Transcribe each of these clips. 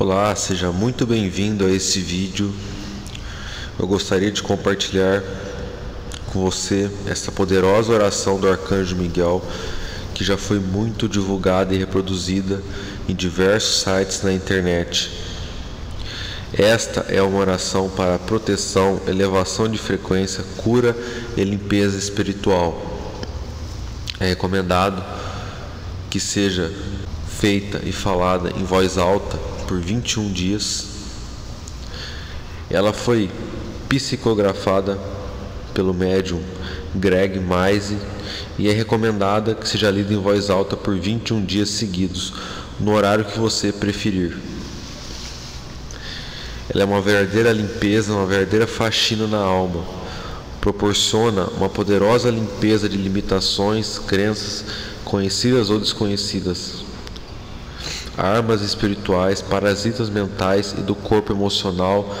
Olá, seja muito bem-vindo a esse vídeo. Eu gostaria de compartilhar com você essa poderosa oração do Arcanjo Miguel, que já foi muito divulgada e reproduzida em diversos sites na internet. Esta é uma oração para proteção, elevação de frequência, cura e limpeza espiritual. É recomendado que seja feita e falada em voz alta por 21 dias. Ela foi psicografada pelo médium Greg Meise e é recomendada que seja lida em voz alta por 21 dias seguidos, no horário que você preferir. Ela é uma verdadeira limpeza, uma verdadeira faxina na alma. Proporciona uma poderosa limpeza de limitações, crenças conhecidas ou desconhecidas armas espirituais, parasitas mentais e do corpo emocional,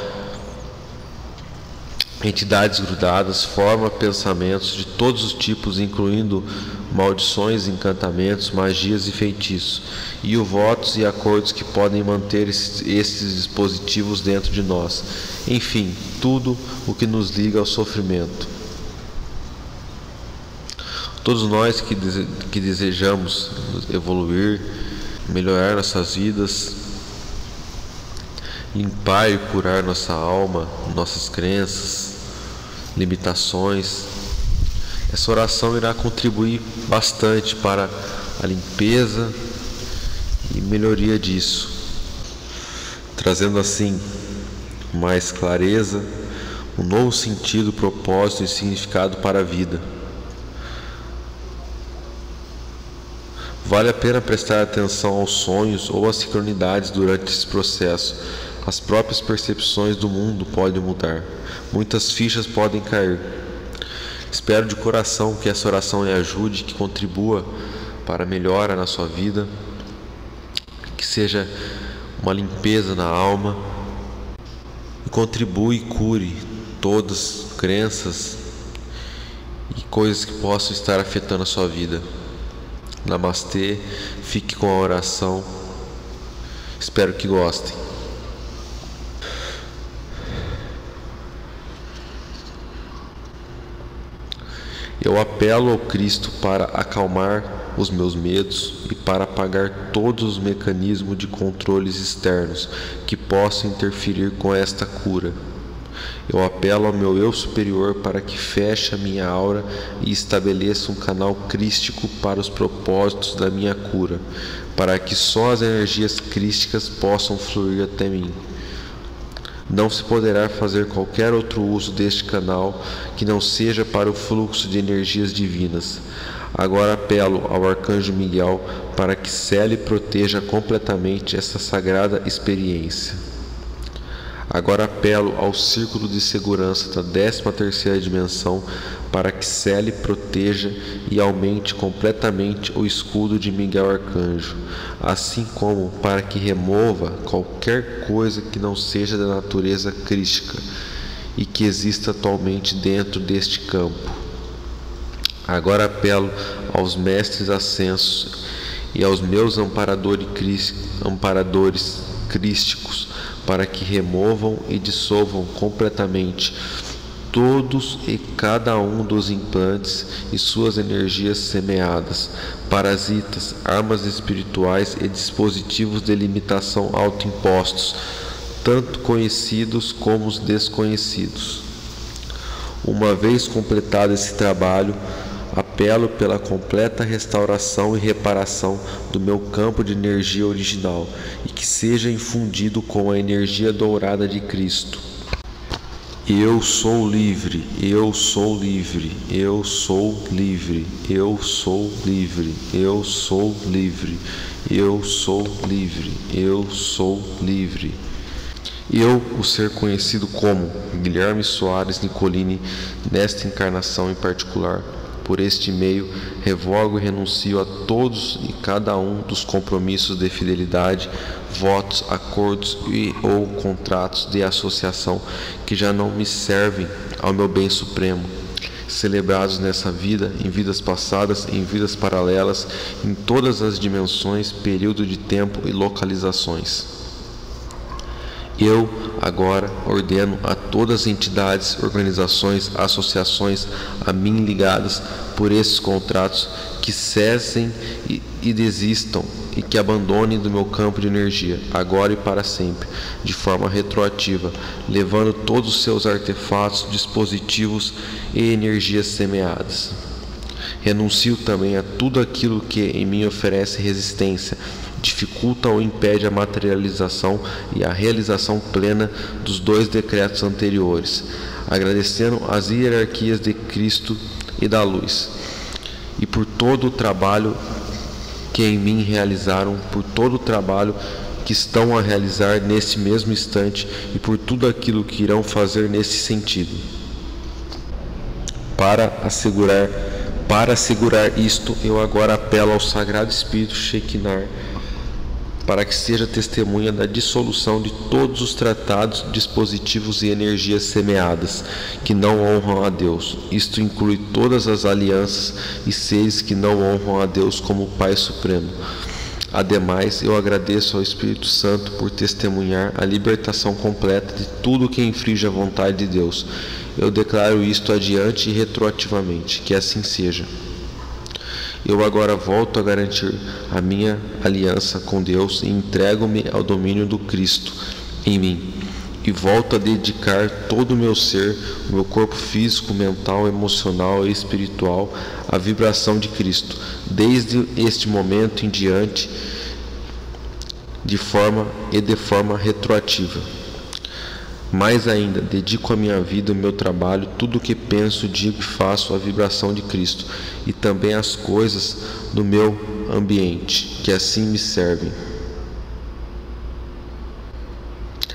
entidades grudadas, forma pensamentos de todos os tipos, incluindo maldições, encantamentos, magias e feitiços, e os votos e acordos que podem manter esses dispositivos dentro de nós. Enfim, tudo o que nos liga ao sofrimento. Todos nós que, desejamos evoluir, melhorar nossas vidas, limpar e curar nossa alma, nossas crenças, limitações. Essa oração irá contribuir bastante para a limpeza e melhoria disso, trazendo assim mais clareza, um novo sentido, propósito e significado para a vida. Vale a pena prestar atenção aos sonhos ou às sincronidades durante esse processo. As próprias percepções do mundo podem mudar. Muitas fichas podem cair. Espero de coração que essa oração lhe ajude, que contribua para a melhora na sua vida, que seja uma limpeza na alma e contribua e cure todas crenças e coisas que possam estar afetando a sua vida. Namastê, fique com a oração. Espero que gostem. Eu apelo ao Cristo para acalmar os meus medos e para apagar todos os mecanismos de controles externos que possam interferir com esta cura. Eu apelo ao meu eu superior para que feche a minha aura e estabeleça um canal crístico para os propósitos da minha cura, para que só as energias crísticas possam fluir até mim. Não se poderá fazer qualquer outro uso deste canal que não seja para o fluxo de energias divinas. Agora apelo ao Arcanjo Miguel para que cele e proteja completamente essa sagrada experiência. Agora apelo ao círculo de segurança da 13ª dimensão para que cele, proteja e aumente completamente o escudo de Miguel Arcanjo, assim como para que remova qualquer coisa que não seja da natureza crística e que exista atualmente dentro deste campo. Agora apelo aos mestres ascensos e aos meus amparadores, amparadores crísticos para que removam e dissolvam completamente todos e cada um dos implantes e suas energias semeadas, parasitas, armas espirituais e dispositivos de limitação autoimpostos, tanto conhecidos como os desconhecidos. Uma vez completado esse trabalho, Apelo pela completa restauração e reparação do meu campo de energia original e que seja infundido com a energia dourada de Cristo. Eu sou livre, eu sou livre, eu sou livre, eu sou livre, eu sou livre, eu sou livre, eu sou livre. Eu, o ser conhecido como Guilherme Soares Nicolini, nesta encarnação em particular, por este meio, revogo e renuncio a todos e cada um dos compromissos de fidelidade, votos, acordos e ou contratos de associação que já não me servem ao meu bem supremo, celebrados nessa vida, em vidas passadas, em vidas paralelas, em todas as dimensões, período de tempo e localizações. Eu agora ordeno a todas as entidades, organizações, associações a mim ligadas por esses contratos que cessem e, e, desistam e que abandonem do meu campo de energia, agora e para sempre, de forma retroativa, levando todos os seus artefatos, dispositivos e energias semeadas. Renuncio também a tudo aquilo que em mim oferece resistência, dificulta ou impede a materialização e a realização plena dos dois decretos anteriores, agradecendo as hierarquias de Cristo e da luz, e por todo o trabalho que em mim realizaram, por todo o trabalho que estão a realizar nesse mesmo instante e por tudo aquilo que irão fazer nesse sentido. Para assegurar para assegurar isto, eu agora apelo ao Sagrado Espírito Shekinah para que seja testemunha da dissolução de todos os tratados, dispositivos e energias semeadas que não honram a Deus. Isto inclui todas as alianças e seres que não honram a Deus como Pai Supremo. Ademais, eu agradeço ao Espírito Santo por testemunhar a libertação completa de tudo que infringe a vontade de Deus. Eu declaro isto adiante e retroativamente, que assim seja. Eu agora volto a garantir a minha aliança com Deus e entrego-me ao domínio do Cristo em mim. E volto a dedicar todo o meu ser, o meu corpo físico, mental, emocional e espiritual à vibração de Cristo, desde este momento em diante, de forma e de forma retroativa. Mais ainda, dedico a minha vida, o meu trabalho, tudo o que penso, digo e faço à vibração de Cristo e também as coisas do meu ambiente, que assim me servem.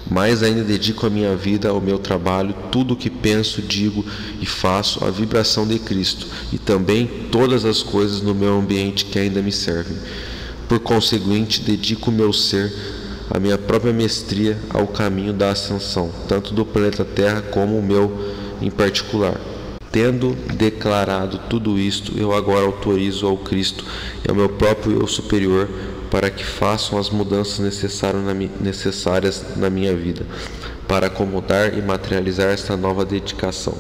Mais ainda dedico a minha vida ao meu trabalho, tudo o que penso, digo e faço à vibração de Cristo e também todas as coisas no meu ambiente que ainda me servem. Por conseguinte, dedico o meu ser a minha própria mestria ao caminho da ascensão, tanto do planeta Terra como o meu em particular. Tendo declarado tudo isto, eu agora autorizo ao Cristo e ao meu próprio eu superior para que façam as mudanças necessárias na minha vida, para acomodar e materializar esta nova dedicação.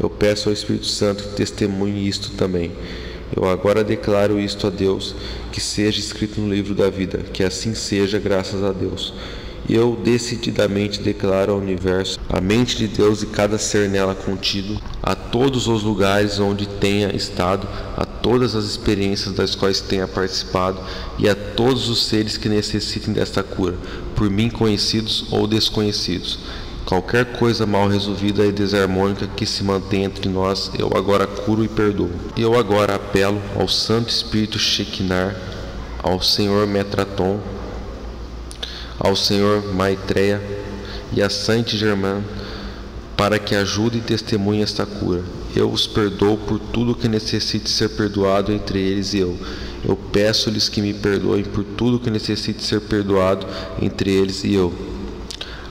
Eu peço ao Espírito Santo que testemunhe isto também eu agora declaro isto a Deus, que seja escrito no livro da vida, que assim seja, graças a Deus. E eu decididamente declaro ao universo, a mente de Deus e cada ser nela contido, a todos os lugares onde tenha estado, a todas as experiências das quais tenha participado e a todos os seres que necessitem desta cura, por mim conhecidos ou desconhecidos Qualquer coisa mal resolvida e desarmônica que se mantém entre nós, eu agora curo e perdoo. Eu agora apelo ao Santo Espírito Shekinah, ao Senhor Metraton, ao Senhor Maitreya e a Saint Germain para que ajude e testemunhe esta cura. Eu os perdoo por tudo que necessite ser perdoado entre eles e eu. Eu peço-lhes que me perdoem por tudo que necessite ser perdoado entre eles e eu.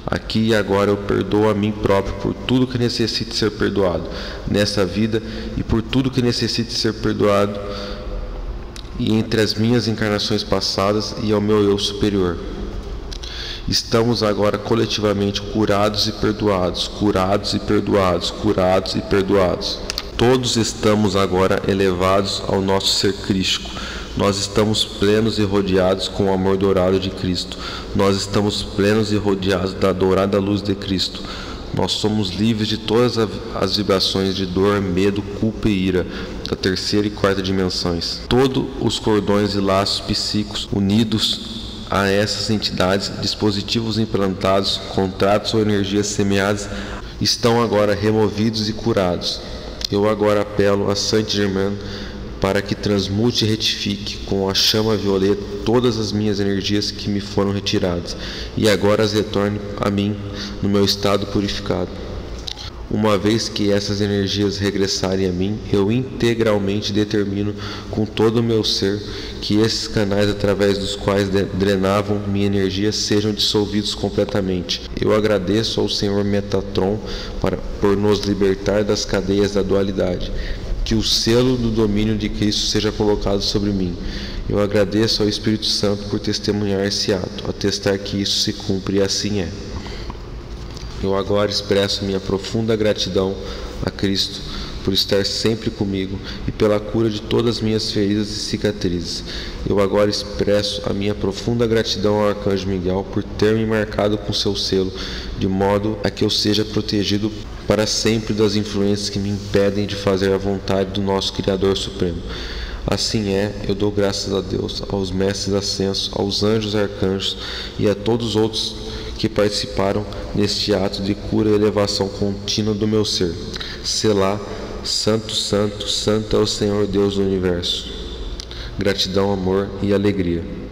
Aqui e agora eu perdoo a mim próprio por tudo que necessite ser perdoado nessa vida e por tudo que necessite ser perdoado e entre as minhas encarnações passadas e ao meu eu superior. Estamos agora coletivamente curados e perdoados, curados e perdoados, curados e perdoados. Todos estamos agora elevados ao nosso ser crístico nós estamos plenos e rodeados com o amor dourado de Cristo. Nós estamos plenos e rodeados da dourada luz de Cristo. Nós somos livres de todas as vibrações de dor, medo, culpa e ira da terceira e quarta dimensões. Todos os cordões e laços psíquicos unidos a essas entidades, dispositivos implantados, contratos ou energias semeadas estão agora removidos e curados. Eu agora apelo a Saint Germain para que transmute e retifique com a chama violeta todas as minhas energias que me foram retiradas e agora as retorne a mim no meu estado purificado. Uma vez que essas energias regressarem a mim, eu integralmente determino com todo o meu ser que esses canais através dos quais drenavam minha energia sejam dissolvidos completamente. Eu agradeço ao Senhor Metatron para, por nos libertar das cadeias da dualidade que o selo do domínio de Cristo seja colocado sobre mim. Eu agradeço ao Espírito Santo por testemunhar esse ato, atestar que isso se cumpre e assim é. Eu agora expresso minha profunda gratidão a Cristo por estar sempre comigo e pela cura de todas as minhas feridas e cicatrizes. Eu agora expresso a minha profunda gratidão ao Arcanjo Miguel por ter me marcado com seu selo, de modo a que eu seja protegido para sempre das influências que me impedem de fazer a vontade do nosso Criador Supremo. Assim é, eu dou graças a Deus, aos mestres ascensos, aos anjos arcanjos e a todos os outros que participaram neste ato de cura e elevação contínua do meu ser. Selá Santo, Santo, Santo é o Senhor Deus do universo. Gratidão, amor e alegria.